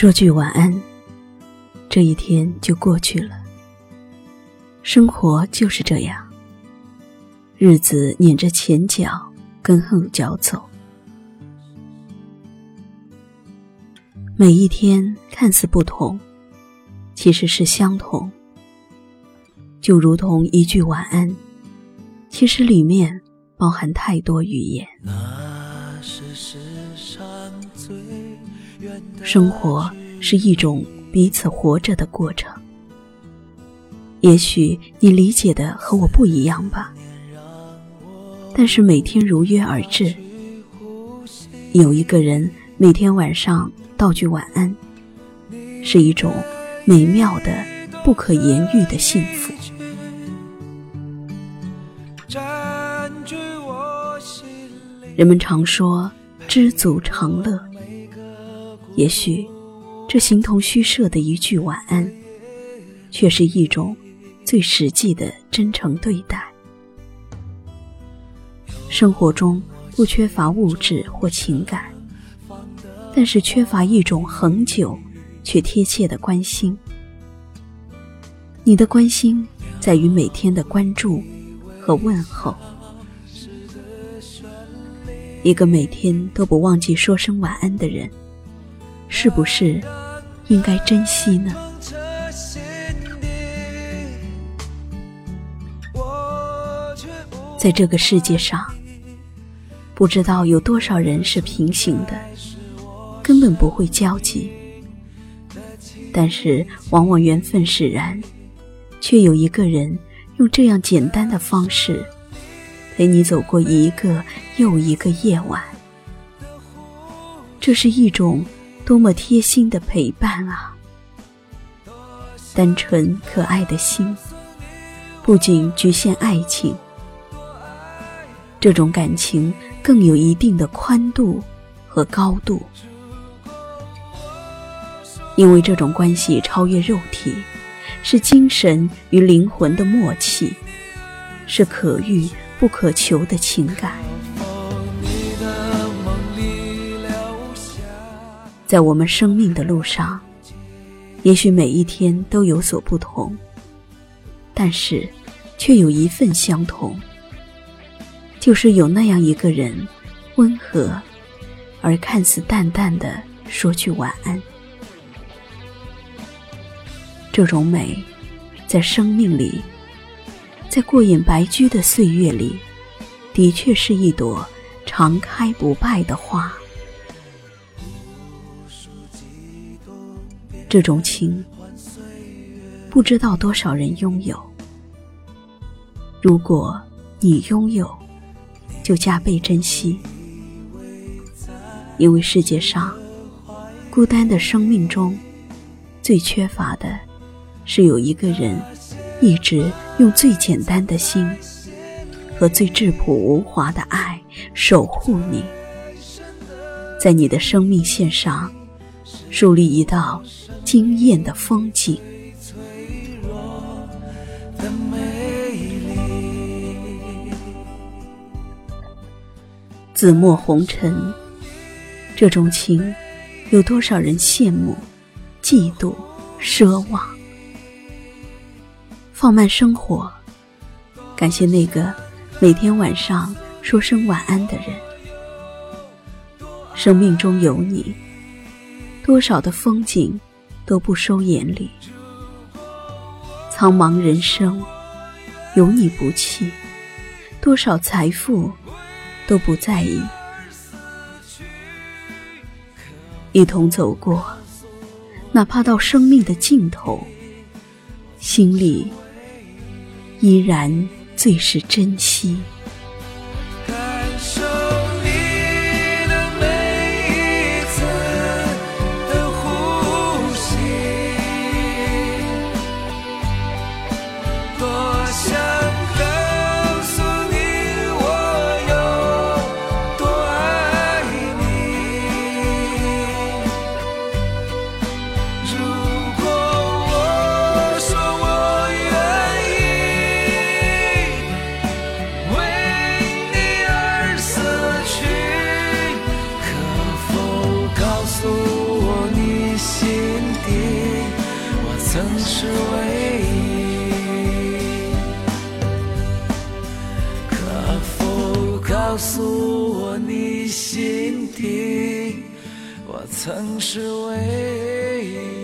说句晚安，这一天就过去了。生活就是这样，日子撵着前脚跟后脚走。每一天看似不同，其实是相同。就如同一句晚安，其实里面包含太多语言。生活是一种彼此活着的过程。也许你理解的和我不一样吧，但是每天如约而至，有一个人每天晚上道句晚安，是一种美妙的、不可言喻的幸福。人们常说知足常乐，也许这形同虚设的一句晚安，却是一种最实际的真诚对待。生活中不缺乏物质或情感，但是缺乏一种恒久却贴切的关心。你的关心在于每天的关注和问候。一个每天都不忘记说声晚安的人，是不是应该珍惜呢？在这个世界上，不知道有多少人是平行的，根本不会交集。但是，往往缘分使然，却有一个人用这样简单的方式。陪你走过一个又一个夜晚，这是一种多么贴心的陪伴啊！单纯可爱的心，不仅局限爱情，这种感情更有一定的宽度和高度，因为这种关系超越肉体，是精神与灵魂的默契，是可遇。不可求的情感，在我们生命的路上，也许每一天都有所不同，但是却有一份相同，就是有那样一个人，温和而看似淡淡的说句晚安。这种美，在生命里。在过眼白驹的岁月里，的确是一朵常开不败的花。这种情，不知道多少人拥有。如果你拥有，就加倍珍惜，因为世界上孤单的生命中，最缺乏的是有一个人。一直用最简单的心和最质朴无华的爱守护你，在你的生命线上树立一道惊艳的风景。紫陌红尘，这种情，有多少人羡慕、嫉妒、奢望？放慢生活，感谢那个每天晚上说声晚安的人。生命中有你，多少的风景都不收眼里。苍茫人生，有你不弃，多少财富都不在意。一同走过，哪怕到生命的尽头，心里。依然最是珍惜。曾是唯一。可否告诉我你心底我曾是唯一。